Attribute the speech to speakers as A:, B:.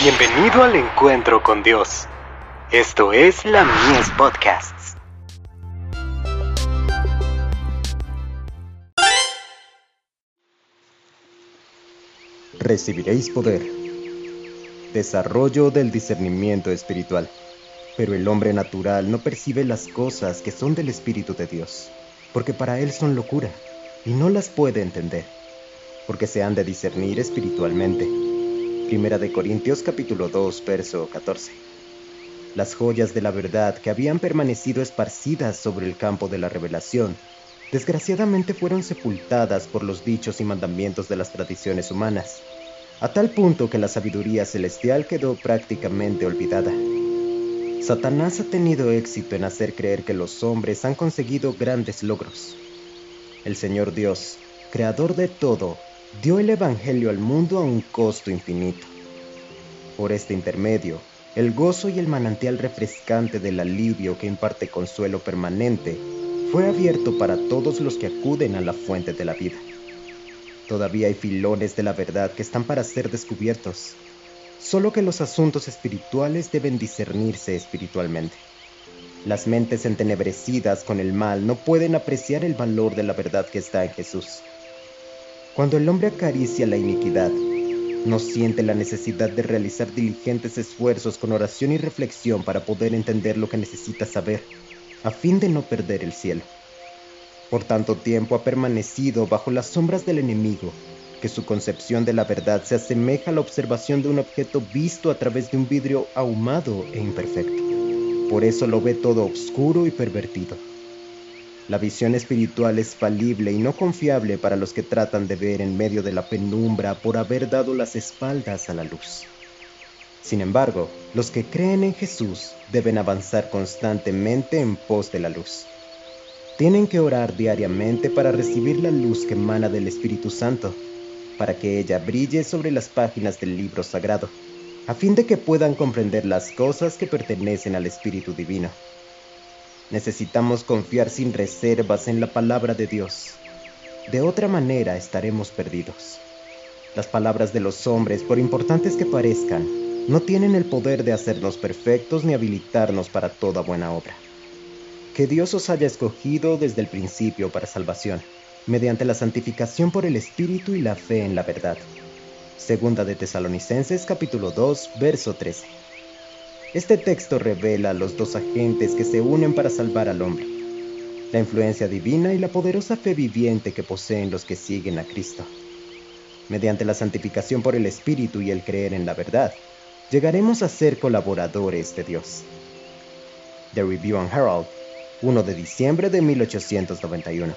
A: Bienvenido al encuentro con Dios. Esto es la Mies Podcasts.
B: Recibiréis poder. Desarrollo del discernimiento espiritual. Pero el hombre natural no percibe las cosas que son del Espíritu de Dios, porque para él son locura, y no las puede entender, porque se han de discernir espiritualmente Primera de Corintios capítulo 2, verso 14. Las joyas de la verdad que habían permanecido esparcidas sobre el campo de la revelación, desgraciadamente fueron sepultadas por los dichos y mandamientos de las tradiciones humanas, a tal punto que la sabiduría celestial quedó prácticamente olvidada. Satanás ha tenido éxito en hacer creer que los hombres han conseguido grandes logros. El Señor Dios, creador de todo, dio el Evangelio al mundo a un costo infinito. Por este intermedio, el gozo y el manantial refrescante del alivio que imparte consuelo permanente fue abierto para todos los que acuden a la fuente de la vida. Todavía hay filones de la verdad que están para ser descubiertos, solo que los asuntos espirituales deben discernirse espiritualmente. Las mentes entenebrecidas con el mal no pueden apreciar el valor de la verdad que está en Jesús. Cuando el hombre acaricia la iniquidad, no siente la necesidad de realizar diligentes esfuerzos con oración y reflexión para poder entender lo que necesita saber, a fin de no perder el cielo. Por tanto tiempo ha permanecido bajo las sombras del enemigo, que su concepción de la verdad se asemeja a la observación de un objeto visto a través de un vidrio ahumado e imperfecto. Por eso lo ve todo oscuro y pervertido. La visión espiritual es falible y no confiable para los que tratan de ver en medio de la penumbra por haber dado las espaldas a la luz. Sin embargo, los que creen en Jesús deben avanzar constantemente en pos de la luz. Tienen que orar diariamente para recibir la luz que emana del Espíritu Santo, para que ella brille sobre las páginas del libro sagrado, a fin de que puedan comprender las cosas que pertenecen al Espíritu Divino. Necesitamos confiar sin reservas en la palabra de Dios. De otra manera estaremos perdidos. Las palabras de los hombres, por importantes que parezcan, no tienen el poder de hacernos perfectos ni habilitarnos para toda buena obra. Que Dios os haya escogido desde el principio para salvación, mediante la santificación por el Espíritu y la fe en la verdad. Segunda de Tesalonicenses capítulo 2, verso 13. Este texto revela los dos agentes que se unen para salvar al hombre, la influencia divina y la poderosa fe viviente que poseen los que siguen a Cristo. Mediante la santificación por el Espíritu y el creer en la verdad, llegaremos a ser colaboradores de Dios. The Review and Herald, 1 de diciembre de 1891.